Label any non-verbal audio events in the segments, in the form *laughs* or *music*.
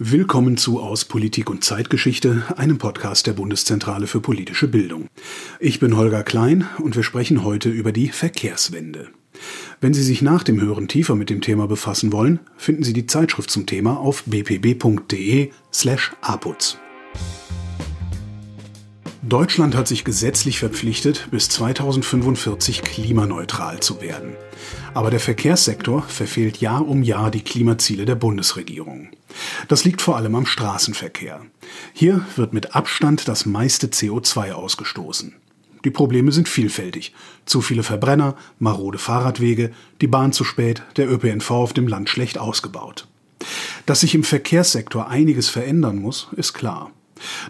Willkommen zu Aus Politik und Zeitgeschichte, einem Podcast der Bundeszentrale für politische Bildung. Ich bin Holger Klein und wir sprechen heute über die Verkehrswende. Wenn Sie sich nach dem Hören tiefer mit dem Thema befassen wollen, finden Sie die Zeitschrift zum Thema auf bpb.de slash aputz. Deutschland hat sich gesetzlich verpflichtet, bis 2045 klimaneutral zu werden. Aber der Verkehrssektor verfehlt Jahr um Jahr die Klimaziele der Bundesregierung. Das liegt vor allem am Straßenverkehr. Hier wird mit Abstand das meiste CO2 ausgestoßen. Die Probleme sind vielfältig. Zu viele Verbrenner, marode Fahrradwege, die Bahn zu spät, der ÖPNV auf dem Land schlecht ausgebaut. Dass sich im Verkehrssektor einiges verändern muss, ist klar.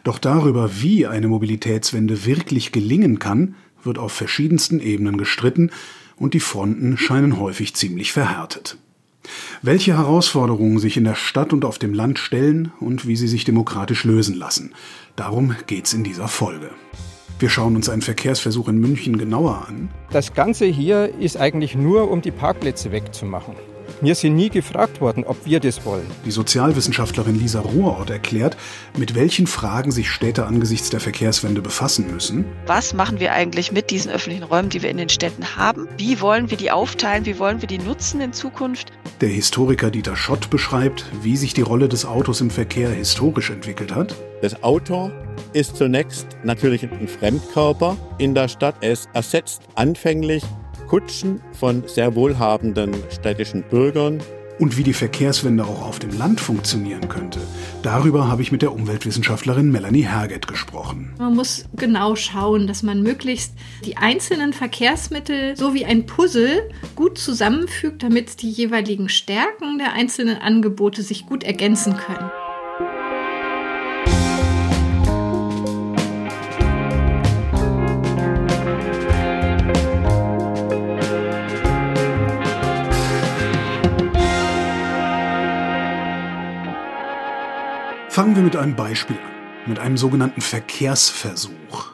Doch darüber, wie eine Mobilitätswende wirklich gelingen kann, wird auf verschiedensten Ebenen gestritten und die Fronten scheinen häufig ziemlich verhärtet. Welche Herausforderungen sich in der Stadt und auf dem Land stellen und wie sie sich demokratisch lösen lassen, darum geht's in dieser Folge. Wir schauen uns einen Verkehrsversuch in München genauer an. Das Ganze hier ist eigentlich nur, um die Parkplätze wegzumachen. Wir sind nie gefragt worden, ob wir das wollen. Die Sozialwissenschaftlerin Lisa Ruhrort erklärt, mit welchen Fragen sich Städte angesichts der Verkehrswende befassen müssen. Was machen wir eigentlich mit diesen öffentlichen Räumen, die wir in den Städten haben? Wie wollen wir die aufteilen? Wie wollen wir die nutzen in Zukunft? Der Historiker Dieter Schott beschreibt, wie sich die Rolle des Autos im Verkehr historisch entwickelt hat. Das Auto ist zunächst natürlich ein Fremdkörper in der Stadt. Es ersetzt anfänglich Kutschen von sehr wohlhabenden städtischen Bürgern. Und wie die Verkehrswende auch auf dem Land funktionieren könnte, darüber habe ich mit der Umweltwissenschaftlerin Melanie Herget gesprochen. Man muss genau schauen, dass man möglichst die einzelnen Verkehrsmittel so wie ein Puzzle gut zusammenfügt, damit die jeweiligen Stärken der einzelnen Angebote sich gut ergänzen können. Fangen wir mit einem Beispiel an, mit einem sogenannten Verkehrsversuch.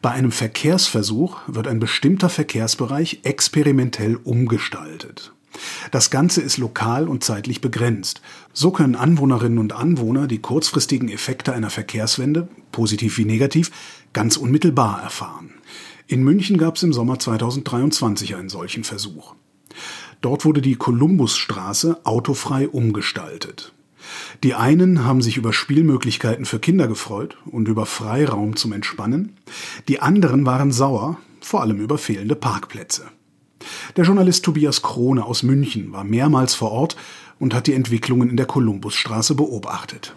Bei einem Verkehrsversuch wird ein bestimmter Verkehrsbereich experimentell umgestaltet. Das Ganze ist lokal und zeitlich begrenzt. So können Anwohnerinnen und Anwohner die kurzfristigen Effekte einer Verkehrswende, positiv wie negativ, ganz unmittelbar erfahren. In München gab es im Sommer 2023 einen solchen Versuch. Dort wurde die Kolumbusstraße autofrei umgestaltet. Die einen haben sich über Spielmöglichkeiten für Kinder gefreut und über Freiraum zum Entspannen, die anderen waren sauer, vor allem über fehlende Parkplätze. Der Journalist Tobias Krone aus München war mehrmals vor Ort und hat die Entwicklungen in der Kolumbusstraße beobachtet.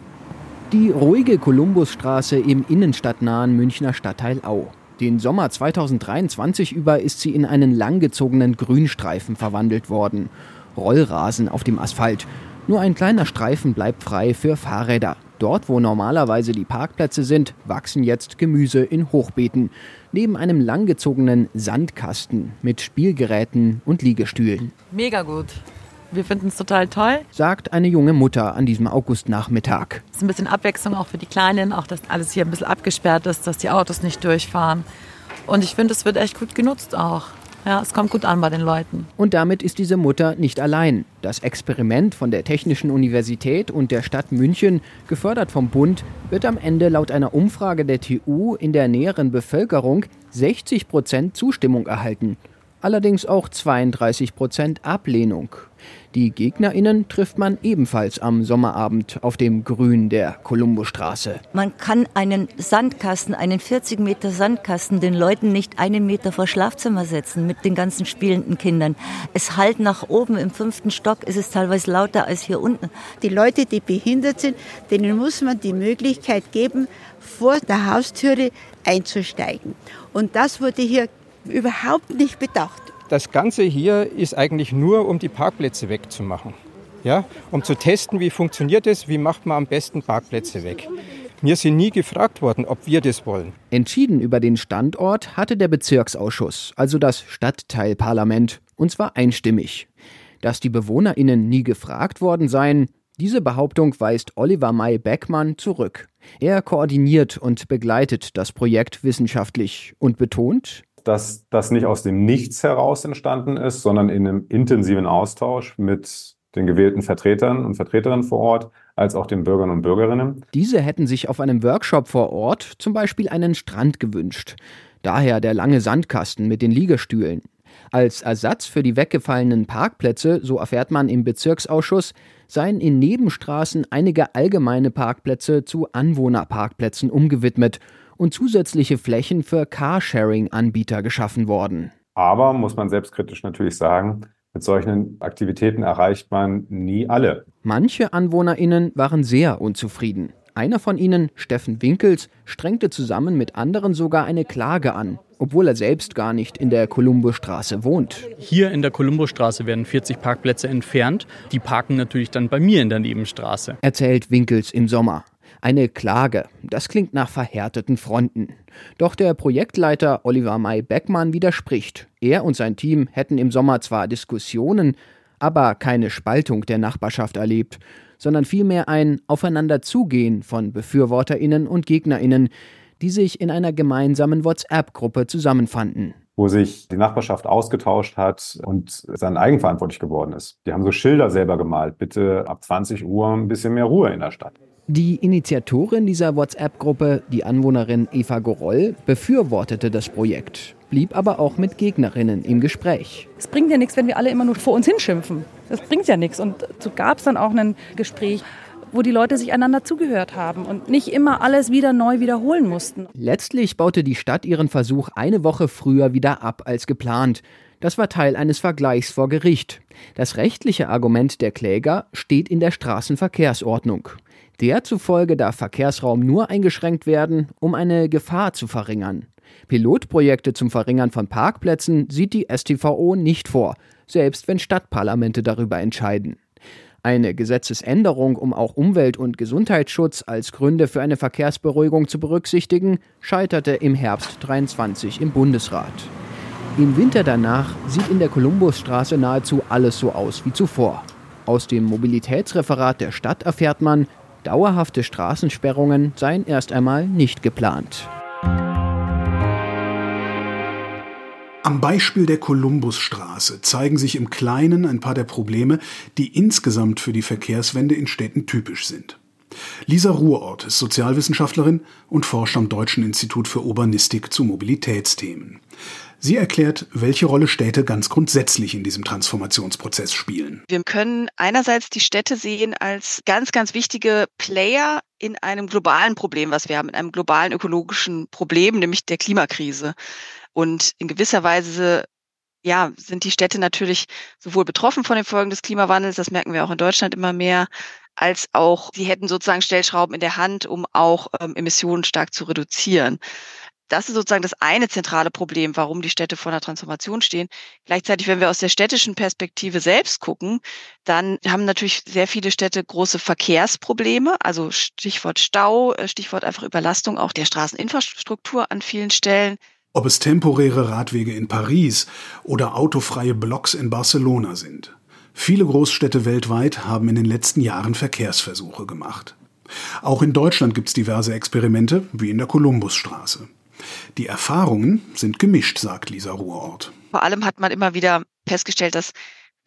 Die ruhige Kolumbusstraße im innenstadtnahen Münchner Stadtteil Au. Den Sommer 2023 über ist sie in einen langgezogenen Grünstreifen verwandelt worden. Rollrasen auf dem Asphalt. Nur ein kleiner Streifen bleibt frei für Fahrräder. Dort, wo normalerweise die Parkplätze sind, wachsen jetzt Gemüse in Hochbeeten. Neben einem langgezogenen Sandkasten mit Spielgeräten und Liegestühlen. Mega gut. Wir finden es total toll. Sagt eine junge Mutter an diesem Augustnachmittag. Es ist ein bisschen Abwechslung auch für die Kleinen, auch dass alles hier ein bisschen abgesperrt ist, dass die Autos nicht durchfahren. Und ich finde, es wird echt gut genutzt auch. Ja, es kommt gut an bei den Leuten. Und damit ist diese Mutter nicht allein. Das Experiment von der Technischen Universität und der Stadt München, gefördert vom Bund, wird am Ende laut einer Umfrage der TU in der näheren Bevölkerung 60 Prozent Zustimmung erhalten allerdings auch 32 Prozent Ablehnung. Die GegnerInnen trifft man ebenfalls am Sommerabend auf dem Grün der Kolumbusstraße. Man kann einen Sandkasten, einen 40 Meter Sandkasten, den Leuten nicht einen Meter vor Schlafzimmer setzen mit den ganzen spielenden Kindern. Es halt nach oben im fünften Stock ist es teilweise lauter als hier unten. Die Leute, die behindert sind, denen muss man die Möglichkeit geben, vor der Haustüre einzusteigen. Und das wurde hier überhaupt nicht bedacht. Das Ganze hier ist eigentlich nur, um die Parkplätze wegzumachen. Ja, um zu testen, wie funktioniert es, wie macht man am besten Parkplätze weg. Wir sind nie gefragt worden, ob wir das wollen. Entschieden über den Standort hatte der Bezirksausschuss, also das Stadtteilparlament, und zwar einstimmig. Dass die BewohnerInnen nie gefragt worden seien, diese Behauptung weist Oliver May Beckmann zurück. Er koordiniert und begleitet das Projekt wissenschaftlich und betont, dass das nicht aus dem Nichts heraus entstanden ist, sondern in einem intensiven Austausch mit den gewählten Vertretern und Vertreterinnen vor Ort als auch den Bürgern und Bürgerinnen. Diese hätten sich auf einem Workshop vor Ort zum Beispiel einen Strand gewünscht. Daher der lange Sandkasten mit den Liegestühlen. Als Ersatz für die weggefallenen Parkplätze, so erfährt man im Bezirksausschuss, seien in Nebenstraßen einige allgemeine Parkplätze zu Anwohnerparkplätzen umgewidmet und zusätzliche Flächen für Carsharing-Anbieter geschaffen worden. Aber, muss man selbstkritisch natürlich sagen, mit solchen Aktivitäten erreicht man nie alle. Manche AnwohnerInnen waren sehr unzufrieden. Einer von ihnen, Steffen Winkels, strengte zusammen mit anderen sogar eine Klage an, obwohl er selbst gar nicht in der Kolumbusstraße wohnt. Hier in der Kolumbusstraße werden 40 Parkplätze entfernt. Die parken natürlich dann bei mir in der Nebenstraße. Erzählt Winkels im Sommer. Eine Klage. Das klingt nach verhärteten Fronten. Doch der Projektleiter Oliver May Beckmann widerspricht. Er und sein Team hätten im Sommer zwar Diskussionen, aber keine Spaltung der Nachbarschaft erlebt, sondern vielmehr ein Aufeinanderzugehen von Befürworterinnen und Gegnerinnen, die sich in einer gemeinsamen WhatsApp-Gruppe zusammenfanden wo sich die Nachbarschaft ausgetauscht hat und dann eigenverantwortlich geworden ist. Die haben so Schilder selber gemalt, bitte ab 20 Uhr ein bisschen mehr Ruhe in der Stadt. Die Initiatorin dieser WhatsApp-Gruppe, die Anwohnerin Eva Goroll, befürwortete das Projekt, blieb aber auch mit Gegnerinnen im Gespräch. Es bringt ja nichts, wenn wir alle immer nur vor uns hinschimpfen. Das bringt ja nichts. Und so gab es dann auch ein Gespräch, wo die Leute sich einander zugehört haben und nicht immer alles wieder neu wiederholen mussten. Letztlich baute die Stadt ihren Versuch eine Woche früher wieder ab als geplant. Das war Teil eines Vergleichs vor Gericht. Das rechtliche Argument der Kläger steht in der Straßenverkehrsordnung. Der zufolge darf Verkehrsraum nur eingeschränkt werden, um eine Gefahr zu verringern. Pilotprojekte zum Verringern von Parkplätzen sieht die STVO nicht vor, selbst wenn Stadtparlamente darüber entscheiden. Eine Gesetzesänderung, um auch Umwelt- und Gesundheitsschutz als Gründe für eine Verkehrsberuhigung zu berücksichtigen, scheiterte im Herbst 23 im Bundesrat. Im Winter danach sieht in der Kolumbusstraße nahezu alles so aus wie zuvor. Aus dem Mobilitätsreferat der Stadt erfährt man, Dauerhafte Straßensperrungen seien erst einmal nicht geplant. Am Beispiel der Kolumbusstraße zeigen sich im Kleinen ein paar der Probleme, die insgesamt für die Verkehrswende in Städten typisch sind. Lisa Ruhrort ist Sozialwissenschaftlerin und forscht am Deutschen Institut für Urbanistik zu Mobilitätsthemen. Sie erklärt, welche Rolle Städte ganz grundsätzlich in diesem Transformationsprozess spielen. Wir können einerseits die Städte sehen als ganz, ganz wichtige Player in einem globalen Problem, was wir haben, in einem globalen ökologischen Problem, nämlich der Klimakrise. Und in gewisser Weise ja, sind die Städte natürlich sowohl betroffen von den Folgen des Klimawandels, das merken wir auch in Deutschland immer mehr, als auch sie hätten sozusagen Stellschrauben in der Hand, um auch ähm, Emissionen stark zu reduzieren. Das ist sozusagen das eine zentrale Problem, warum die Städte vor einer Transformation stehen. Gleichzeitig, wenn wir aus der städtischen Perspektive selbst gucken, dann haben natürlich sehr viele Städte große Verkehrsprobleme, also Stichwort Stau, äh, Stichwort einfach Überlastung auch der Straßeninfrastruktur an vielen Stellen. Ob es temporäre Radwege in Paris oder autofreie Blocks in Barcelona sind. Viele Großstädte weltweit haben in den letzten Jahren Verkehrsversuche gemacht. Auch in Deutschland gibt es diverse Experimente, wie in der Kolumbusstraße. Die Erfahrungen sind gemischt, sagt Lisa Ruhrort. Vor allem hat man immer wieder festgestellt, dass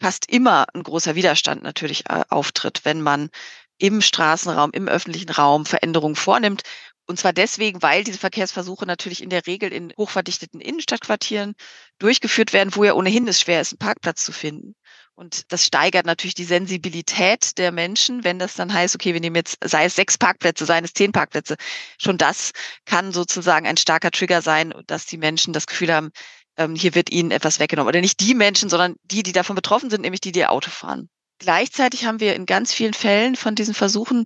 fast immer ein großer Widerstand natürlich äh, auftritt, wenn man im Straßenraum, im öffentlichen Raum Veränderungen vornimmt. Und zwar deswegen, weil diese Verkehrsversuche natürlich in der Regel in hochverdichteten Innenstadtquartieren durchgeführt werden, wo ja ohnehin es schwer ist, einen Parkplatz zu finden. Und das steigert natürlich die Sensibilität der Menschen, wenn das dann heißt, okay, wir nehmen jetzt, sei es sechs Parkplätze, seien es zehn Parkplätze. Schon das kann sozusagen ein starker Trigger sein, dass die Menschen das Gefühl haben, ähm, hier wird ihnen etwas weggenommen. Oder nicht die Menschen, sondern die, die davon betroffen sind, nämlich die, die Auto fahren. Gleichzeitig haben wir in ganz vielen Fällen von diesen Versuchen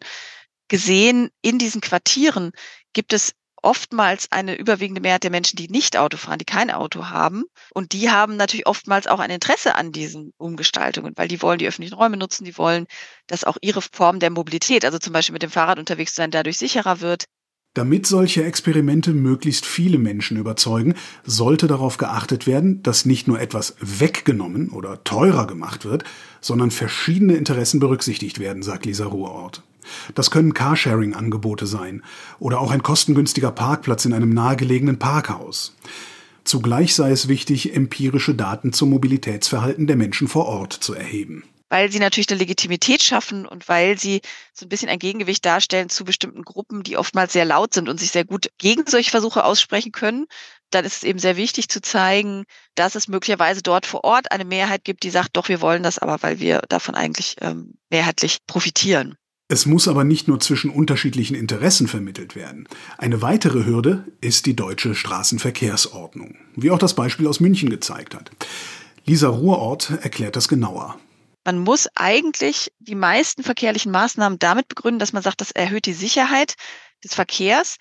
gesehen, in diesen Quartieren gibt es oftmals eine überwiegende Mehrheit der Menschen, die nicht Auto fahren, die kein Auto haben. Und die haben natürlich oftmals auch ein Interesse an diesen Umgestaltungen, weil die wollen die öffentlichen Räume nutzen, die wollen, dass auch ihre Form der Mobilität, also zum Beispiel mit dem Fahrrad unterwegs zu sein, dadurch sicherer wird. Damit solche Experimente möglichst viele Menschen überzeugen, sollte darauf geachtet werden, dass nicht nur etwas weggenommen oder teurer gemacht wird, sondern verschiedene Interessen berücksichtigt werden, sagt Lisa Ruhrort. Das können Carsharing-Angebote sein oder auch ein kostengünstiger Parkplatz in einem nahegelegenen Parkhaus. Zugleich sei es wichtig, empirische Daten zum Mobilitätsverhalten der Menschen vor Ort zu erheben. weil sie natürlich eine Legitimität schaffen und weil sie so ein bisschen ein Gegengewicht darstellen zu bestimmten Gruppen, die oftmals sehr laut sind und sich sehr gut gegen solche Versuche aussprechen können. Dann ist es eben sehr wichtig zu zeigen, dass es möglicherweise dort vor Ort eine Mehrheit gibt, die sagt, doch, wir wollen das aber, weil wir davon eigentlich ähm, mehrheitlich profitieren. Es muss aber nicht nur zwischen unterschiedlichen Interessen vermittelt werden. Eine weitere Hürde ist die deutsche Straßenverkehrsordnung, wie auch das Beispiel aus München gezeigt hat. Lisa Ruhrort erklärt das genauer. Man muss eigentlich die meisten verkehrlichen Maßnahmen damit begründen, dass man sagt, das erhöht die Sicherheit des Verkehrs.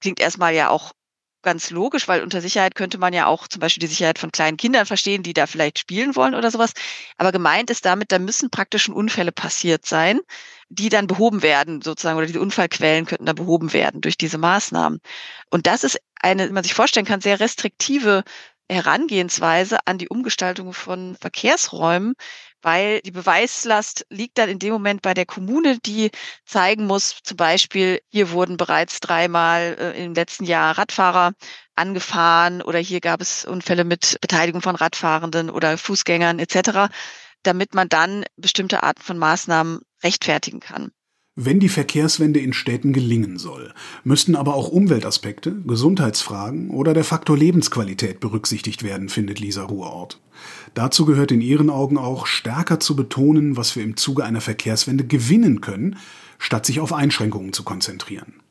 Klingt erstmal ja auch ganz logisch, weil unter Sicherheit könnte man ja auch zum Beispiel die Sicherheit von kleinen Kindern verstehen, die da vielleicht spielen wollen oder sowas. Aber gemeint ist damit, da müssen praktisch schon Unfälle passiert sein, die dann behoben werden, sozusagen, oder diese Unfallquellen könnten dann behoben werden durch diese Maßnahmen. Und das ist eine, wie man sich vorstellen kann, sehr restriktive Herangehensweise an die Umgestaltung von Verkehrsräumen, weil die Beweislast liegt dann in dem Moment bei der Kommune, die zeigen muss, zum Beispiel, hier wurden bereits dreimal äh, im letzten Jahr Radfahrer angefahren oder hier gab es Unfälle mit Beteiligung von Radfahrenden oder Fußgängern etc., damit man dann bestimmte Arten von Maßnahmen rechtfertigen kann. Wenn die Verkehrswende in Städten gelingen soll, müssten aber auch Umweltaspekte, Gesundheitsfragen oder der Faktor Lebensqualität berücksichtigt werden, findet Lisa Ruhrort. Dazu gehört in ihren Augen auch, stärker zu betonen, was wir im Zuge einer Verkehrswende gewinnen können, statt sich auf Einschränkungen zu konzentrieren.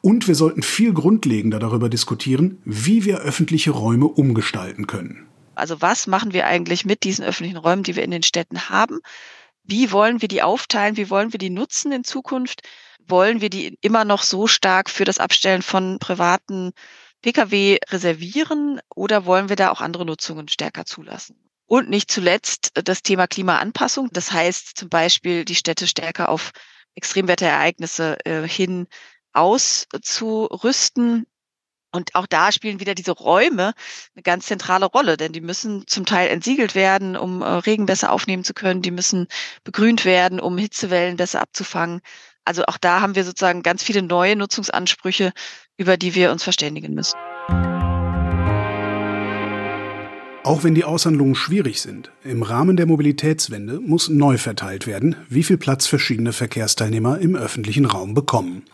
Und wir sollten viel grundlegender darüber diskutieren, wie wir öffentliche Räume umgestalten können. Also was machen wir eigentlich mit diesen öffentlichen Räumen, die wir in den Städten haben? Wie wollen wir die aufteilen? Wie wollen wir die nutzen in Zukunft? Wollen wir die immer noch so stark für das Abstellen von privaten Pkw reservieren oder wollen wir da auch andere Nutzungen stärker zulassen? Und nicht zuletzt das Thema Klimaanpassung. Das heißt zum Beispiel, die Städte stärker auf Extremwetterereignisse äh, hin auszurüsten. Und auch da spielen wieder diese Räume eine ganz zentrale Rolle, denn die müssen zum Teil entsiegelt werden, um äh, Regen besser aufnehmen zu können. Die müssen begrünt werden, um Hitzewellen besser abzufangen. Also auch da haben wir sozusagen ganz viele neue Nutzungsansprüche, über die wir uns verständigen müssen. Auch wenn die Aushandlungen schwierig sind, im Rahmen der Mobilitätswende muss neu verteilt werden, wie viel Platz verschiedene Verkehrsteilnehmer im öffentlichen Raum bekommen.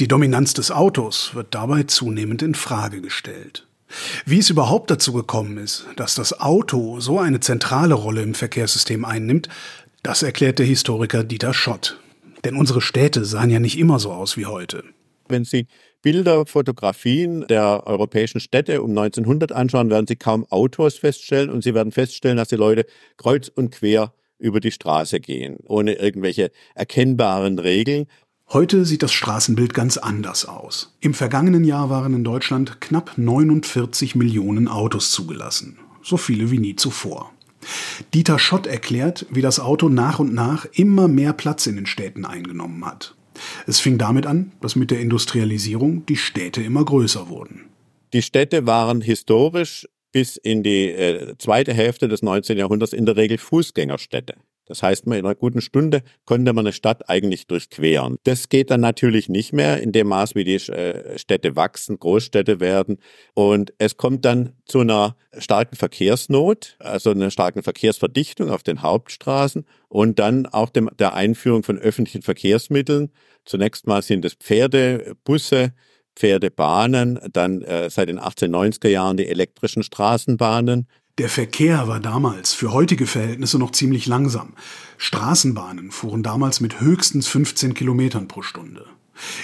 Die Dominanz des Autos wird dabei zunehmend in Frage gestellt. Wie es überhaupt dazu gekommen ist, dass das Auto so eine zentrale Rolle im Verkehrssystem einnimmt, das erklärt der Historiker Dieter Schott. Denn unsere Städte sahen ja nicht immer so aus wie heute. Wenn Sie Bilder, Fotografien der europäischen Städte um 1900 anschauen, werden Sie kaum Autos feststellen und Sie werden feststellen, dass die Leute kreuz und quer über die Straße gehen, ohne irgendwelche erkennbaren Regeln. Heute sieht das Straßenbild ganz anders aus. Im vergangenen Jahr waren in Deutschland knapp 49 Millionen Autos zugelassen. So viele wie nie zuvor. Dieter Schott erklärt, wie das Auto nach und nach immer mehr Platz in den Städten eingenommen hat. Es fing damit an, dass mit der Industrialisierung die Städte immer größer wurden. Die Städte waren historisch bis in die äh, zweite Hälfte des 19. Jahrhunderts in der Regel Fußgängerstädte. Das heißt, in einer guten Stunde konnte man eine Stadt eigentlich durchqueren. Das geht dann natürlich nicht mehr in dem Maß, wie die äh, Städte wachsen, Großstädte werden. Und es kommt dann zu einer starken Verkehrsnot, also einer starken Verkehrsverdichtung auf den Hauptstraßen und dann auch dem, der Einführung von öffentlichen Verkehrsmitteln. Zunächst mal sind es Pferde, Busse, Pferdebahnen, dann äh, seit den 1890er Jahren die elektrischen Straßenbahnen, der Verkehr war damals für heutige Verhältnisse noch ziemlich langsam. Straßenbahnen fuhren damals mit höchstens 15 Kilometern pro Stunde.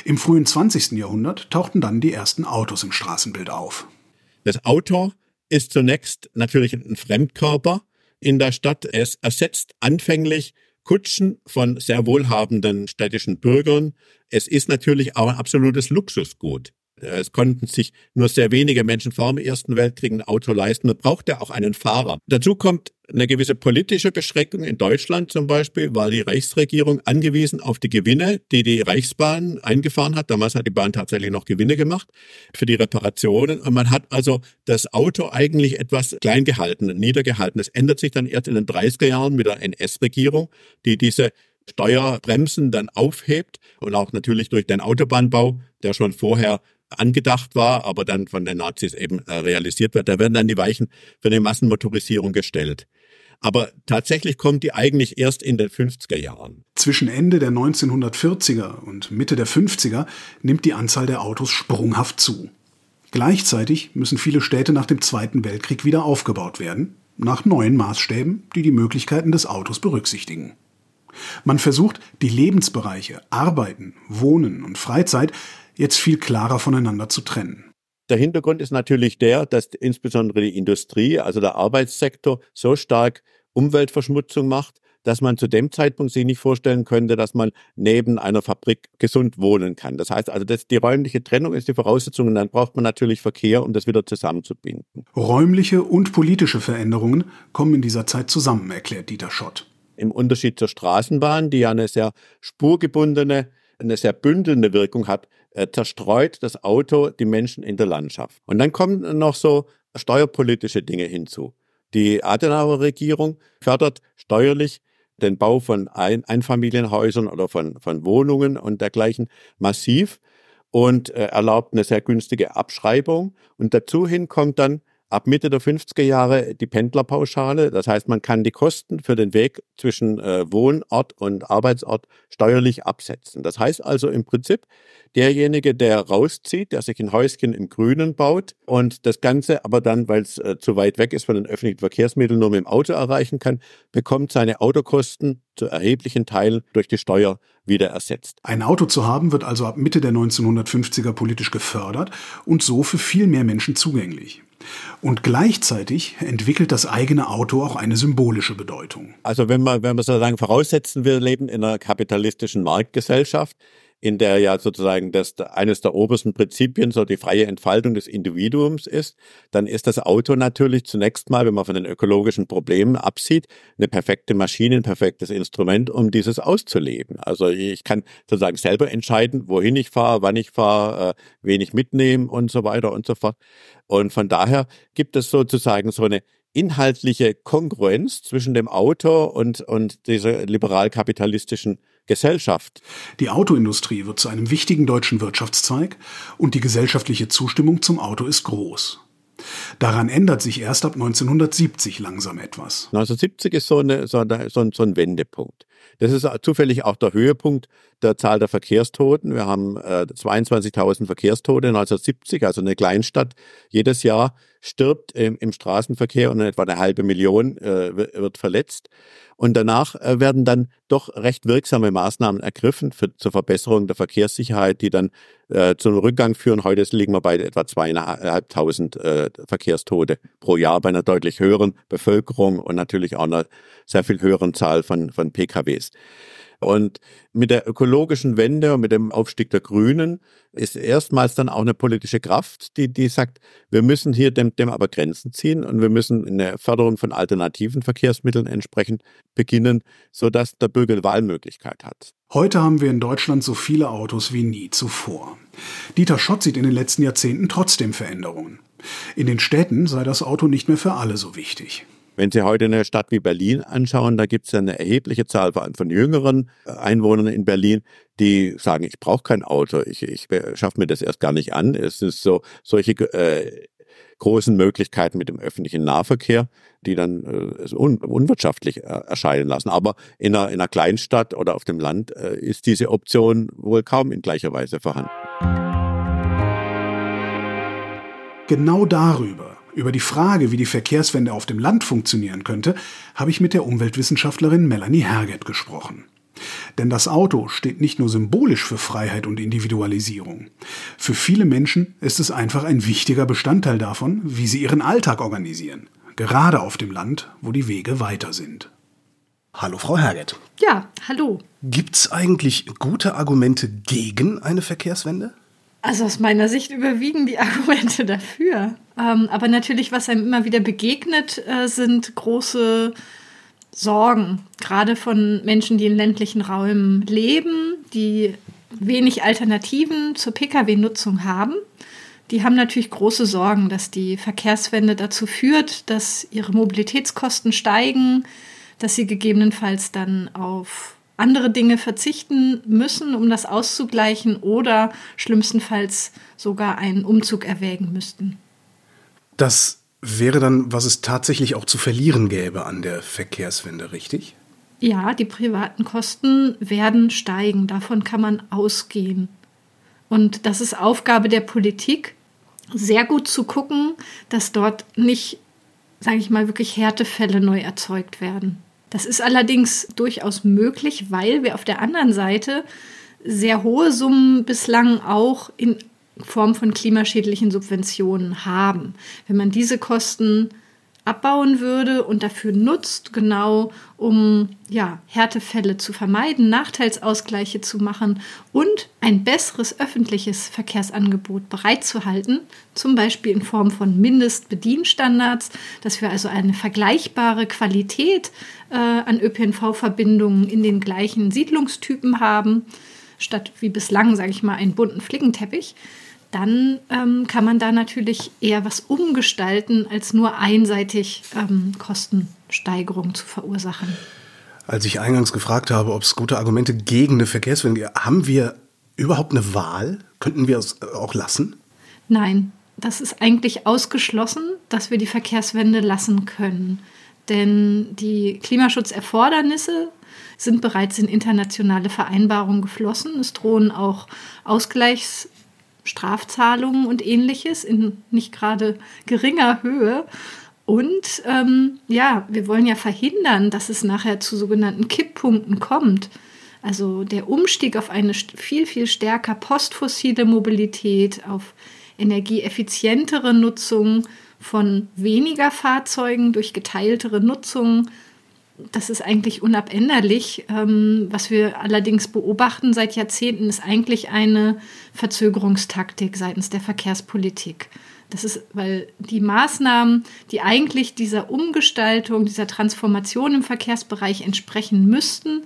Im frühen 20. Jahrhundert tauchten dann die ersten Autos im Straßenbild auf. Das Auto ist zunächst natürlich ein Fremdkörper in der Stadt. Es ersetzt anfänglich Kutschen von sehr wohlhabenden städtischen Bürgern. Es ist natürlich auch ein absolutes Luxusgut. Es konnten sich nur sehr wenige Menschen vor dem Ersten Weltkrieg ein Auto leisten. Man brauchte auch einen Fahrer. Dazu kommt eine gewisse politische Beschränkung in Deutschland zum Beispiel, war die Reichsregierung angewiesen auf die Gewinne, die die Reichsbahn eingefahren hat. Damals hat die Bahn tatsächlich noch Gewinne gemacht für die Reparationen. Und man hat also das Auto eigentlich etwas klein gehalten, niedergehalten. Es ändert sich dann erst in den 30er Jahren mit der NS-Regierung, die diese Steuerbremsen dann aufhebt und auch natürlich durch den Autobahnbau, der schon vorher angedacht war, aber dann von den Nazis eben äh, realisiert wird. Da werden dann die Weichen für eine Massenmotorisierung gestellt. Aber tatsächlich kommt die eigentlich erst in den 50er Jahren. Zwischen Ende der 1940er und Mitte der 50er nimmt die Anzahl der Autos sprunghaft zu. Gleichzeitig müssen viele Städte nach dem Zweiten Weltkrieg wieder aufgebaut werden, nach neuen Maßstäben, die die Möglichkeiten des Autos berücksichtigen. Man versucht, die Lebensbereiche Arbeiten, Wohnen und Freizeit jetzt viel klarer voneinander zu trennen. Der Hintergrund ist natürlich der, dass insbesondere die Industrie, also der Arbeitssektor, so stark Umweltverschmutzung macht, dass man zu dem Zeitpunkt sich nicht vorstellen könnte, dass man neben einer Fabrik gesund wohnen kann. Das heißt also, dass die räumliche Trennung ist die Voraussetzung und dann braucht man natürlich Verkehr, um das wieder zusammenzubinden. Räumliche und politische Veränderungen kommen in dieser Zeit zusammen, erklärt Dieter Schott. Im Unterschied zur Straßenbahn, die ja eine sehr spurgebundene, eine sehr bündelnde Wirkung hat, äh, zerstreut das Auto die Menschen in der Landschaft. Und dann kommen noch so steuerpolitische Dinge hinzu. Die Adenauer Regierung fördert steuerlich den Bau von Ein Einfamilienhäusern oder von, von Wohnungen und dergleichen massiv und äh, erlaubt eine sehr günstige Abschreibung. Und dazu hin kommt dann ab Mitte der 50er Jahre die Pendlerpauschale. Das heißt, man kann die Kosten für den Weg zwischen äh, Wohnort und Arbeitsort steuerlich absetzen. Das heißt also im Prinzip, derjenige, der rauszieht, der sich ein Häuschen im Grünen baut und das Ganze aber dann, weil es äh, zu weit weg ist von den öffentlichen Verkehrsmitteln, nur mit dem Auto erreichen kann, bekommt seine Autokosten zu erheblichen Teilen durch die Steuer wieder ersetzt. Ein Auto zu haben wird also ab Mitte der 1950er politisch gefördert und so für viel mehr Menschen zugänglich. Und gleichzeitig entwickelt das eigene Auto auch eine symbolische Bedeutung. Also wenn man, wenn man sozusagen voraussetzen, wir leben in einer kapitalistischen Marktgesellschaft, in der ja sozusagen das eines der obersten Prinzipien so die freie Entfaltung des Individuums ist, dann ist das Auto natürlich zunächst mal, wenn man von den ökologischen Problemen absieht, eine perfekte Maschine, ein perfektes Instrument, um dieses auszuleben. Also ich kann sozusagen selber entscheiden, wohin ich fahre, wann ich fahre, äh, wen ich mitnehme und so weiter und so fort. Und von daher gibt es sozusagen so eine inhaltliche Kongruenz zwischen dem Auto und, und dieser liberal-kapitalistischen Gesellschaft. Die Autoindustrie wird zu einem wichtigen deutschen Wirtschaftszweig und die gesellschaftliche Zustimmung zum Auto ist groß. Daran ändert sich erst ab 1970 langsam etwas. 1970 ist so, eine, so, eine, so, ein, so ein Wendepunkt. Das ist zufällig auch der Höhepunkt der Zahl der Verkehrstoten. Wir haben äh, 22.000 Verkehrstote 1970, also eine Kleinstadt. Jedes Jahr stirbt im, im Straßenverkehr und etwa eine halbe Million äh, wird verletzt. Und danach äh, werden dann doch recht wirksame Maßnahmen ergriffen für, zur Verbesserung der Verkehrssicherheit, die dann äh, zum Rückgang führen. Heute liegen wir bei etwa zweieinhalbtausend äh, Verkehrstote pro Jahr bei einer deutlich höheren Bevölkerung und natürlich auch einer sehr viel höheren Zahl von, von PKWs. Und mit der ökologischen Wende und mit dem Aufstieg der Grünen ist erstmals dann auch eine politische Kraft, die, die sagt, wir müssen hier dem, dem aber Grenzen ziehen und wir müssen eine Förderung von alternativen Verkehrsmitteln entsprechend beginnen, sodass der Bürger eine Wahlmöglichkeit hat. Heute haben wir in Deutschland so viele Autos wie nie zuvor. Dieter Schott sieht in den letzten Jahrzehnten trotzdem Veränderungen. In den Städten sei das Auto nicht mehr für alle so wichtig. Wenn Sie heute eine Stadt wie Berlin anschauen, da gibt es eine erhebliche Zahl von jüngeren äh, Einwohnern in Berlin, die sagen, ich brauche kein Auto, ich, ich schaffe mir das erst gar nicht an. Es ist so solche äh, großen Möglichkeiten mit dem öffentlichen Nahverkehr, die dann äh, un unwirtschaftlich äh, erscheinen lassen. Aber in einer, in einer Kleinstadt oder auf dem Land äh, ist diese Option wohl kaum in gleicher Weise vorhanden. Genau darüber über die Frage, wie die Verkehrswende auf dem Land funktionieren könnte, habe ich mit der Umweltwissenschaftlerin Melanie Herget gesprochen. Denn das Auto steht nicht nur symbolisch für Freiheit und Individualisierung. Für viele Menschen ist es einfach ein wichtiger Bestandteil davon, wie sie ihren Alltag organisieren. Gerade auf dem Land, wo die Wege weiter sind. Hallo, Frau Herget. Ja, hallo. Gibt es eigentlich gute Argumente gegen eine Verkehrswende? Also aus meiner Sicht überwiegen die *laughs* Argumente dafür. Ähm, aber natürlich, was einem immer wieder begegnet, äh, sind große Sorgen, gerade von Menschen, die in ländlichen Räumen leben, die wenig Alternativen zur Pkw-Nutzung haben. Die haben natürlich große Sorgen, dass die Verkehrswende dazu führt, dass ihre Mobilitätskosten steigen, dass sie gegebenenfalls dann auf andere Dinge verzichten müssen, um das auszugleichen oder schlimmstenfalls sogar einen Umzug erwägen müssten. Das wäre dann, was es tatsächlich auch zu verlieren gäbe an der Verkehrswende, richtig? Ja, die privaten Kosten werden steigen. Davon kann man ausgehen. Und das ist Aufgabe der Politik, sehr gut zu gucken, dass dort nicht, sage ich mal, wirklich Härtefälle neu erzeugt werden. Das ist allerdings durchaus möglich, weil wir auf der anderen Seite sehr hohe Summen bislang auch in Form von klimaschädlichen Subventionen haben. Wenn man diese Kosten abbauen würde und dafür nutzt, genau um ja, Härtefälle zu vermeiden, Nachteilsausgleiche zu machen und ein besseres öffentliches Verkehrsangebot bereitzuhalten, zum Beispiel in Form von Mindestbedienstandards, dass wir also eine vergleichbare Qualität äh, an ÖPNV-Verbindungen in den gleichen Siedlungstypen haben, statt wie bislang, sage ich mal, einen bunten Flickenteppich dann ähm, kann man da natürlich eher was umgestalten, als nur einseitig ähm, Kostensteigerungen zu verursachen. Als ich eingangs gefragt habe, ob es gute Argumente gegen eine Verkehrswende gibt, haben wir überhaupt eine Wahl? Könnten wir es auch lassen? Nein, das ist eigentlich ausgeschlossen, dass wir die Verkehrswende lassen können. Denn die Klimaschutzerfordernisse sind bereits in internationale Vereinbarungen geflossen. Es drohen auch Ausgleichs Strafzahlungen und ähnliches in nicht gerade geringer Höhe. Und ähm, ja, wir wollen ja verhindern, dass es nachher zu sogenannten Kipppunkten kommt. Also der Umstieg auf eine viel, viel stärker postfossile Mobilität, auf energieeffizientere Nutzung von weniger Fahrzeugen durch geteiltere Nutzung das ist eigentlich unabänderlich. Ähm, was wir allerdings beobachten seit Jahrzehnten, ist eigentlich eine Verzögerungstaktik seitens der Verkehrspolitik. Das ist, weil die Maßnahmen, die eigentlich dieser Umgestaltung, dieser Transformation im Verkehrsbereich entsprechen müssten,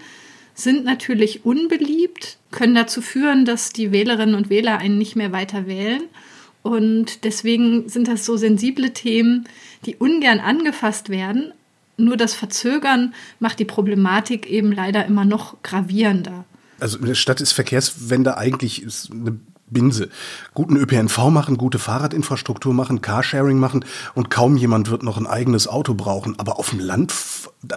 sind natürlich unbeliebt, können dazu führen, dass die Wählerinnen und Wähler einen nicht mehr weiter wählen. Und deswegen sind das so sensible Themen, die ungern angefasst werden, nur das Verzögern macht die Problematik eben leider immer noch gravierender. Also in der Stadt ist Verkehrswende eigentlich eine Binse. Guten ÖPNV machen, gute Fahrradinfrastruktur machen, Carsharing machen und kaum jemand wird noch ein eigenes Auto brauchen. Aber auf dem Land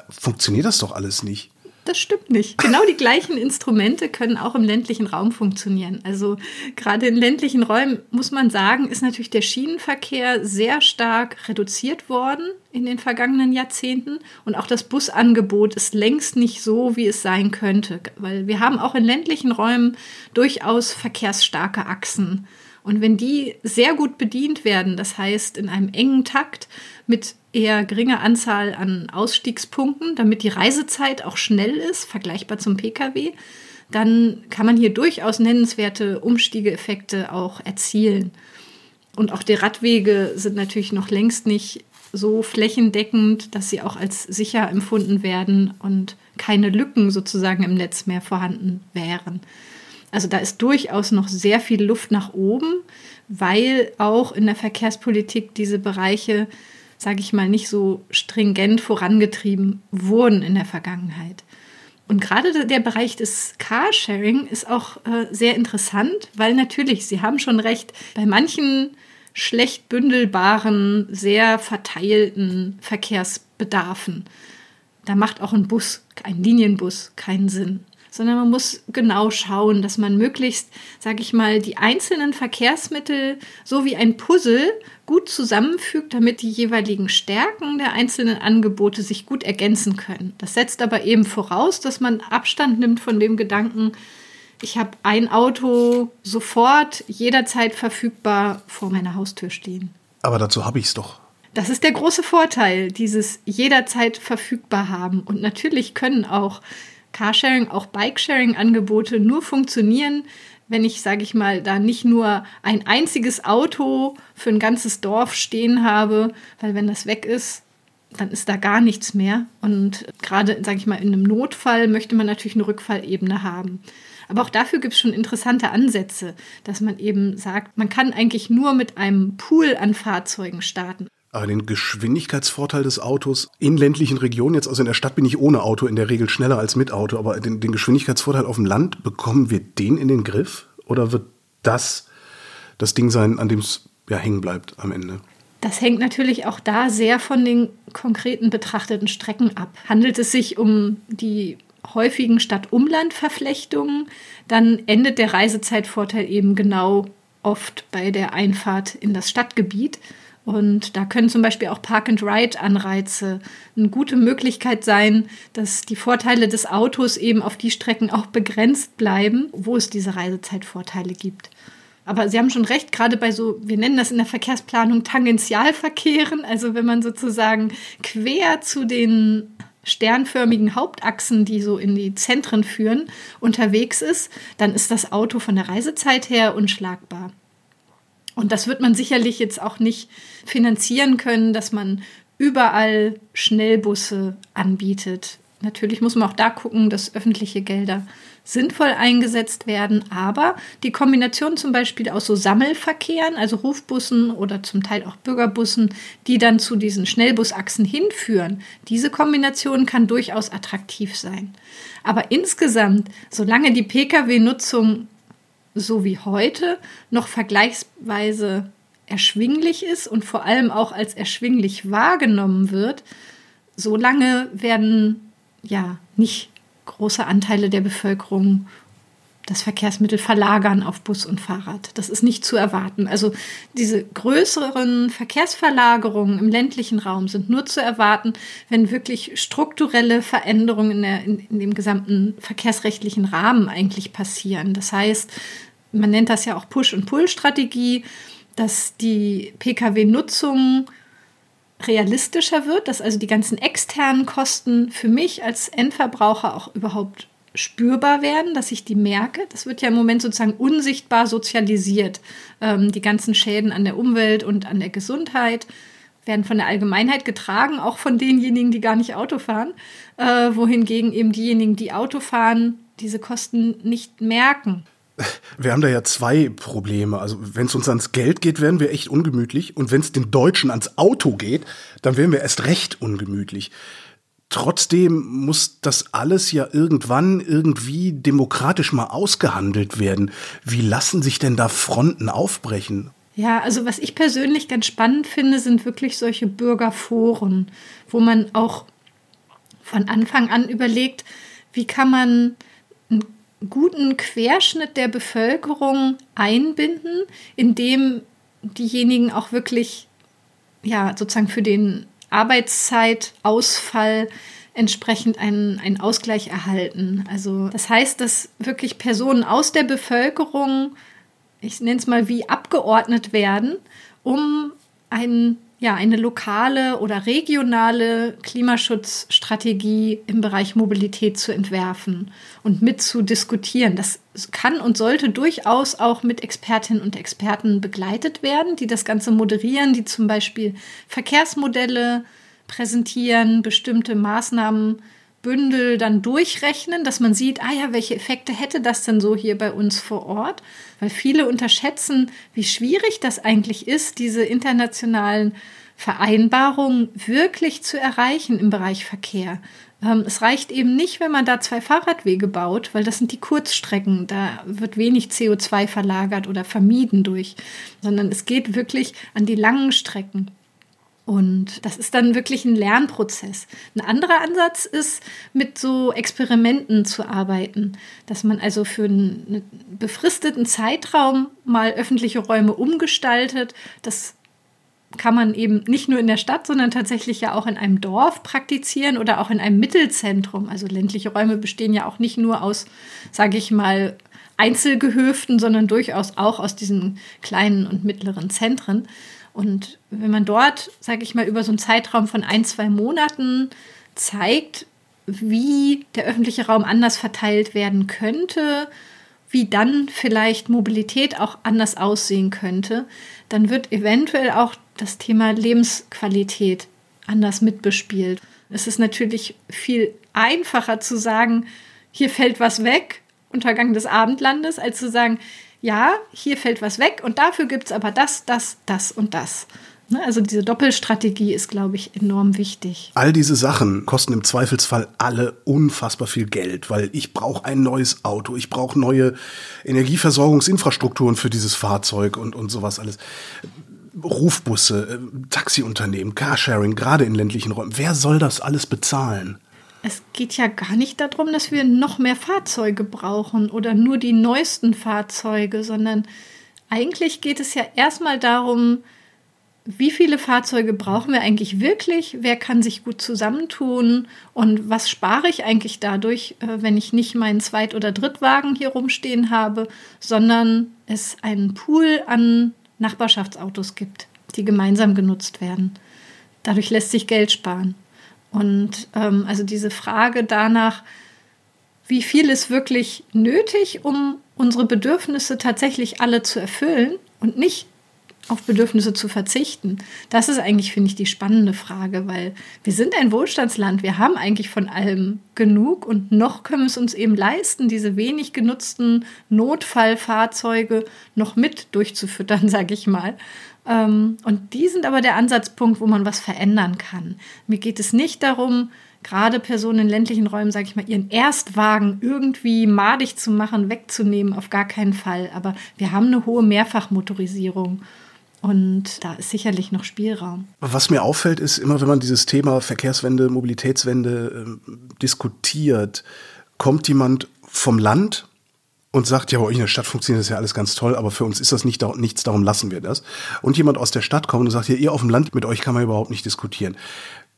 funktioniert das doch alles nicht. Das stimmt nicht. Genau die gleichen Instrumente können auch im ländlichen Raum funktionieren. Also gerade in ländlichen Räumen muss man sagen, ist natürlich der Schienenverkehr sehr stark reduziert worden in den vergangenen Jahrzehnten und auch das Busangebot ist längst nicht so, wie es sein könnte, weil wir haben auch in ländlichen Räumen durchaus verkehrsstarke Achsen. Und wenn die sehr gut bedient werden, das heißt in einem engen Takt mit eher geringer Anzahl an Ausstiegspunkten, damit die Reisezeit auch schnell ist, vergleichbar zum Pkw, dann kann man hier durchaus nennenswerte Umstiegeeffekte auch erzielen. Und auch die Radwege sind natürlich noch längst nicht so flächendeckend, dass sie auch als sicher empfunden werden und keine Lücken sozusagen im Netz mehr vorhanden wären. Also da ist durchaus noch sehr viel Luft nach oben, weil auch in der Verkehrspolitik diese Bereiche, sage ich mal, nicht so stringent vorangetrieben wurden in der Vergangenheit. Und gerade der Bereich des Carsharing ist auch äh, sehr interessant, weil natürlich, Sie haben schon recht, bei manchen schlecht bündelbaren, sehr verteilten Verkehrsbedarfen, da macht auch ein Bus, ein Linienbus keinen Sinn sondern man muss genau schauen, dass man möglichst, sage ich mal, die einzelnen Verkehrsmittel so wie ein Puzzle gut zusammenfügt, damit die jeweiligen Stärken der einzelnen Angebote sich gut ergänzen können. Das setzt aber eben voraus, dass man Abstand nimmt von dem Gedanken, ich habe ein Auto sofort jederzeit verfügbar vor meiner Haustür stehen. Aber dazu habe ich es doch. Das ist der große Vorteil, dieses jederzeit verfügbar haben. Und natürlich können auch Carsharing, auch Bikesharing-Angebote nur funktionieren, wenn ich, sage ich mal, da nicht nur ein einziges Auto für ein ganzes Dorf stehen habe, weil wenn das weg ist, dann ist da gar nichts mehr. Und gerade, sage ich mal, in einem Notfall möchte man natürlich eine Rückfallebene haben. Aber auch dafür gibt es schon interessante Ansätze, dass man eben sagt, man kann eigentlich nur mit einem Pool an Fahrzeugen starten. Aber den Geschwindigkeitsvorteil des Autos in ländlichen Regionen, jetzt also in der Stadt bin ich ohne Auto in der Regel schneller als mit Auto, aber den, den Geschwindigkeitsvorteil auf dem Land, bekommen wir den in den Griff? Oder wird das das Ding sein, an dem es ja hängen bleibt am Ende? Das hängt natürlich auch da sehr von den konkreten betrachteten Strecken ab. Handelt es sich um die häufigen Stadt-Umland-Verflechtungen, dann endet der Reisezeitvorteil eben genau oft bei der Einfahrt in das Stadtgebiet. Und da können zum Beispiel auch Park-and-Ride-Anreize eine gute Möglichkeit sein, dass die Vorteile des Autos eben auf die Strecken auch begrenzt bleiben, wo es diese Reisezeitvorteile gibt. Aber Sie haben schon recht, gerade bei so, wir nennen das in der Verkehrsplanung Tangentialverkehren, also wenn man sozusagen quer zu den sternförmigen Hauptachsen, die so in die Zentren führen, unterwegs ist, dann ist das Auto von der Reisezeit her unschlagbar. Und das wird man sicherlich jetzt auch nicht finanzieren können, dass man überall Schnellbusse anbietet. Natürlich muss man auch da gucken, dass öffentliche Gelder sinnvoll eingesetzt werden. Aber die Kombination zum Beispiel aus so Sammelverkehren, also Rufbussen oder zum Teil auch Bürgerbussen, die dann zu diesen Schnellbusachsen hinführen, diese Kombination kann durchaus attraktiv sein. Aber insgesamt, solange die Pkw-Nutzung so wie heute noch vergleichsweise erschwinglich ist und vor allem auch als erschwinglich wahrgenommen wird, solange werden ja nicht große Anteile der Bevölkerung das Verkehrsmittel verlagern auf Bus und Fahrrad. Das ist nicht zu erwarten. Also diese größeren Verkehrsverlagerungen im ländlichen Raum sind nur zu erwarten, wenn wirklich strukturelle Veränderungen in, der, in, in dem gesamten verkehrsrechtlichen Rahmen eigentlich passieren. Das heißt, man nennt das ja auch Push- und Pull-Strategie, dass die Pkw-Nutzung realistischer wird, dass also die ganzen externen Kosten für mich als Endverbraucher auch überhaupt spürbar werden, dass ich die merke. Das wird ja im Moment sozusagen unsichtbar sozialisiert. Ähm, die ganzen Schäden an der Umwelt und an der Gesundheit werden von der Allgemeinheit getragen, auch von denjenigen, die gar nicht Auto fahren, äh, wohingegen eben diejenigen, die Auto fahren, diese Kosten nicht merken. Wir haben da ja zwei Probleme. Also wenn es uns ans Geld geht, werden wir echt ungemütlich. Und wenn es den Deutschen ans Auto geht, dann werden wir erst recht ungemütlich. Trotzdem muss das alles ja irgendwann irgendwie demokratisch mal ausgehandelt werden. Wie lassen sich denn da Fronten aufbrechen? Ja, also was ich persönlich ganz spannend finde, sind wirklich solche Bürgerforen, wo man auch von Anfang an überlegt, wie kann man guten Querschnitt der Bevölkerung einbinden, indem diejenigen auch wirklich ja sozusagen für den Arbeitszeitausfall entsprechend einen, einen Ausgleich erhalten. Also das heißt, dass wirklich Personen aus der Bevölkerung, ich nenne es mal wie abgeordnet werden, um einen ja, eine lokale oder regionale Klimaschutzstrategie im Bereich Mobilität zu entwerfen und mit zu diskutieren. Das kann und sollte durchaus auch mit Expertinnen und Experten begleitet werden, die das Ganze moderieren, die zum Beispiel Verkehrsmodelle präsentieren, bestimmte Maßnahmen Bündel dann durchrechnen, dass man sieht, ah ja, welche Effekte hätte das denn so hier bei uns vor Ort? Weil viele unterschätzen, wie schwierig das eigentlich ist, diese internationalen Vereinbarungen wirklich zu erreichen im Bereich Verkehr. Ähm, es reicht eben nicht, wenn man da zwei Fahrradwege baut, weil das sind die Kurzstrecken. Da wird wenig CO2 verlagert oder vermieden durch, sondern es geht wirklich an die langen Strecken. Und das ist dann wirklich ein Lernprozess. Ein anderer Ansatz ist, mit so Experimenten zu arbeiten, dass man also für einen befristeten Zeitraum mal öffentliche Räume umgestaltet. Das kann man eben nicht nur in der Stadt, sondern tatsächlich ja auch in einem Dorf praktizieren oder auch in einem Mittelzentrum. Also ländliche Räume bestehen ja auch nicht nur aus, sage ich mal, Einzelgehöften, sondern durchaus auch aus diesen kleinen und mittleren Zentren. Und wenn man dort, sage ich mal, über so einen Zeitraum von ein, zwei Monaten zeigt, wie der öffentliche Raum anders verteilt werden könnte, wie dann vielleicht Mobilität auch anders aussehen könnte, dann wird eventuell auch das Thema Lebensqualität anders mitbespielt. Es ist natürlich viel einfacher zu sagen, hier fällt was weg, Untergang des Abendlandes, als zu sagen, ja, hier fällt was weg und dafür gibt es aber das, das, das und das. Ne, also diese Doppelstrategie ist, glaube ich, enorm wichtig. All diese Sachen kosten im Zweifelsfall alle unfassbar viel Geld, weil ich brauche ein neues Auto, ich brauche neue Energieversorgungsinfrastrukturen für dieses Fahrzeug und, und sowas alles. Rufbusse, äh, Taxiunternehmen, Carsharing, gerade in ländlichen Räumen. Wer soll das alles bezahlen? Es geht ja gar nicht darum, dass wir noch mehr Fahrzeuge brauchen oder nur die neuesten Fahrzeuge, sondern eigentlich geht es ja erstmal darum, wie viele Fahrzeuge brauchen wir eigentlich wirklich? Wer kann sich gut zusammentun? Und was spare ich eigentlich dadurch, äh, wenn ich nicht meinen Zweit- oder Drittwagen hier rumstehen habe, sondern es einen Pool an Nachbarschaftsautos gibt, die gemeinsam genutzt werden? Dadurch lässt sich Geld sparen. Und ähm, also diese Frage danach, wie viel ist wirklich nötig, um unsere Bedürfnisse tatsächlich alle zu erfüllen und nicht auf Bedürfnisse zu verzichten? Das ist eigentlich, finde ich, die spannende Frage, weil wir sind ein Wohlstandsland. Wir haben eigentlich von allem genug und noch können wir es uns eben leisten, diese wenig genutzten Notfallfahrzeuge noch mit durchzufüttern, *laughs* sage ich mal. Ähm, und die sind aber der Ansatzpunkt, wo man was verändern kann. Mir geht es nicht darum, gerade Personen in ländlichen Räumen, sage ich mal, ihren Erstwagen irgendwie madig zu machen, wegzunehmen, auf gar keinen Fall. Aber wir haben eine hohe Mehrfachmotorisierung. Und da ist sicherlich noch Spielraum. Was mir auffällt, ist immer, wenn man dieses Thema Verkehrswende, Mobilitätswende äh, diskutiert, kommt jemand vom Land und sagt, ja, bei euch in der Stadt funktioniert das ja alles ganz toll, aber für uns ist das nicht, nichts, darum lassen wir das. Und jemand aus der Stadt kommt und sagt, ja, ihr auf dem Land, mit euch kann man überhaupt nicht diskutieren.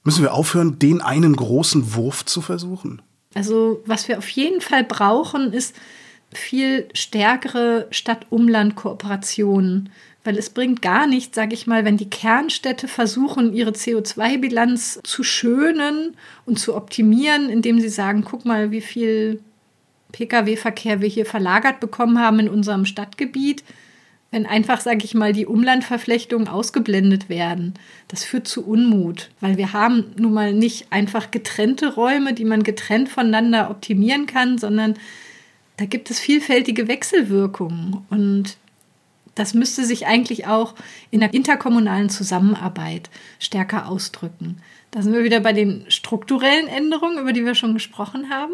Müssen wir aufhören, den einen großen Wurf zu versuchen? Also, was wir auf jeden Fall brauchen, ist viel stärkere Stadt-Umland-Kooperationen. Weil es bringt gar nichts, sage ich mal, wenn die Kernstädte versuchen, ihre CO2-Bilanz zu schönen und zu optimieren, indem sie sagen, guck mal, wie viel Pkw-Verkehr wir hier verlagert bekommen haben in unserem Stadtgebiet, wenn einfach, sage ich mal, die Umlandverflechtungen ausgeblendet werden. Das führt zu Unmut, weil wir haben nun mal nicht einfach getrennte Räume, die man getrennt voneinander optimieren kann, sondern da gibt es vielfältige Wechselwirkungen. Und das müsste sich eigentlich auch in der interkommunalen Zusammenarbeit stärker ausdrücken. Da sind wir wieder bei den strukturellen Änderungen, über die wir schon gesprochen haben.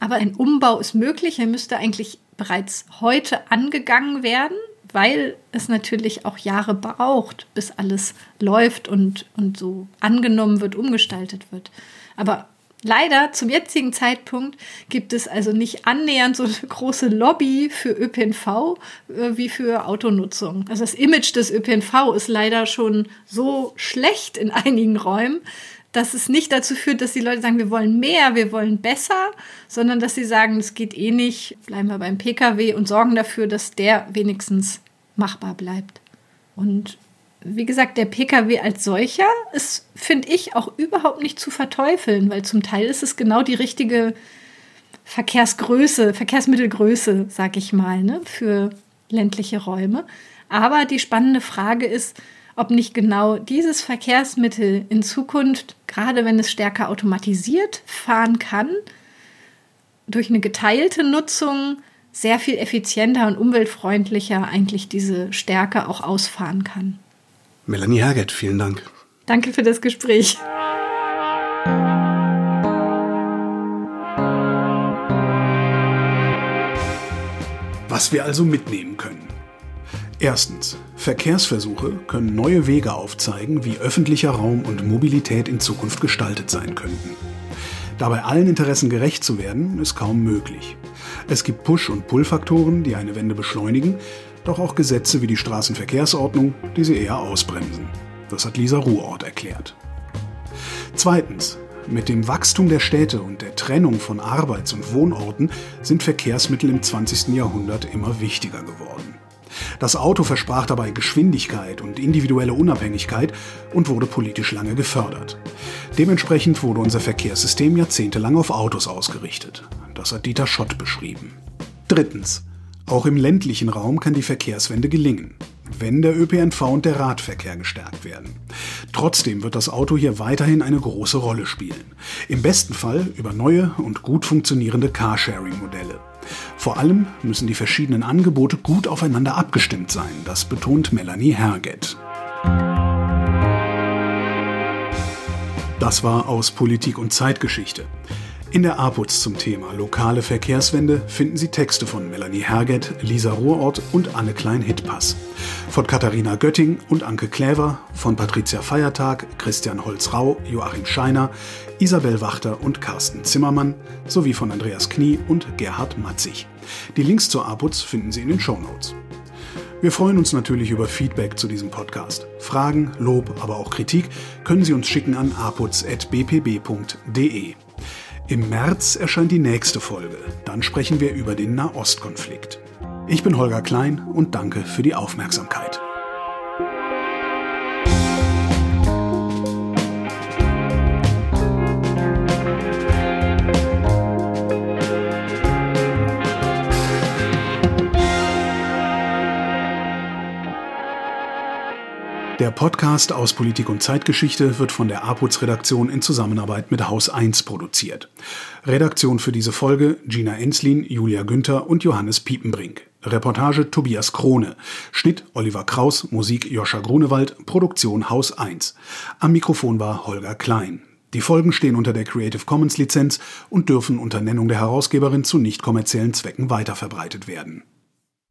Aber ein Umbau ist möglich. Er müsste eigentlich bereits heute angegangen werden, weil es natürlich auch Jahre braucht, bis alles läuft und, und so angenommen wird, umgestaltet wird. Aber leider zum jetzigen Zeitpunkt gibt es also nicht annähernd so eine große Lobby für ÖPNV äh, wie für Autonutzung. Also das Image des ÖPNV ist leider schon so schlecht in einigen Räumen, dass es nicht dazu führt, dass die Leute sagen, wir wollen mehr, wir wollen besser, sondern dass sie sagen, es geht eh nicht, bleiben wir beim Pkw und sorgen dafür, dass der wenigstens machbar bleibt. Und wie gesagt, der Pkw als solcher ist, finde ich, auch überhaupt nicht zu verteufeln, weil zum Teil ist es genau die richtige Verkehrsgröße, Verkehrsmittelgröße, sag ich mal, ne, für ländliche Räume. Aber die spannende Frage ist, ob nicht genau dieses Verkehrsmittel in Zukunft, gerade wenn es stärker automatisiert fahren kann, durch eine geteilte Nutzung sehr viel effizienter und umweltfreundlicher eigentlich diese Stärke auch ausfahren kann. Melanie Herget, vielen Dank. Danke für das Gespräch. Was wir also mitnehmen können. Erstens. Verkehrsversuche können neue Wege aufzeigen, wie öffentlicher Raum und Mobilität in Zukunft gestaltet sein könnten. Dabei allen Interessen gerecht zu werden, ist kaum möglich. Es gibt Push- und Pull-Faktoren, die eine Wende beschleunigen, doch auch Gesetze wie die Straßenverkehrsordnung, die sie eher ausbremsen. Das hat Lisa Ruhort erklärt. Zweitens. Mit dem Wachstum der Städte und der Trennung von Arbeits- und Wohnorten sind Verkehrsmittel im 20. Jahrhundert immer wichtiger geworden. Das Auto versprach dabei Geschwindigkeit und individuelle Unabhängigkeit und wurde politisch lange gefördert. Dementsprechend wurde unser Verkehrssystem jahrzehntelang auf Autos ausgerichtet. Das hat Dieter Schott beschrieben. Drittens. Auch im ländlichen Raum kann die Verkehrswende gelingen, wenn der ÖPNV und der Radverkehr gestärkt werden. Trotzdem wird das Auto hier weiterhin eine große Rolle spielen. Im besten Fall über neue und gut funktionierende Carsharing-Modelle. Vor allem müssen die verschiedenen Angebote gut aufeinander abgestimmt sein, das betont Melanie Herget. Das war aus Politik und Zeitgeschichte. In der APUZ zum Thema lokale Verkehrswende finden Sie Texte von Melanie Herget, Lisa Ruhrort und Anne Klein-Hittpass. Von Katharina Götting und Anke Kläver, von Patricia Feiertag, Christian Holzrau, Joachim Scheiner, Isabel Wachter und Carsten Zimmermann sowie von Andreas Knie und Gerhard Matzig. Die Links zur APUZ finden Sie in den Shownotes. Wir freuen uns natürlich über Feedback zu diesem Podcast. Fragen, Lob, aber auch Kritik können Sie uns schicken an aputz.bpb.de. Im März erscheint die nächste Folge. Dann sprechen wir über den Nahostkonflikt. Ich bin Holger Klein und danke für die Aufmerksamkeit. Der Podcast aus Politik und Zeitgeschichte wird von der APUZ-Redaktion in Zusammenarbeit mit Haus 1 produziert. Redaktion für diese Folge Gina Enslin, Julia Günther und Johannes Piepenbrink. Reportage Tobias Krone. Schnitt Oliver Kraus, Musik Joscha Grunewald, Produktion Haus 1. Am Mikrofon war Holger Klein. Die Folgen stehen unter der Creative Commons Lizenz und dürfen unter Nennung der Herausgeberin zu nicht kommerziellen Zwecken weiterverbreitet werden.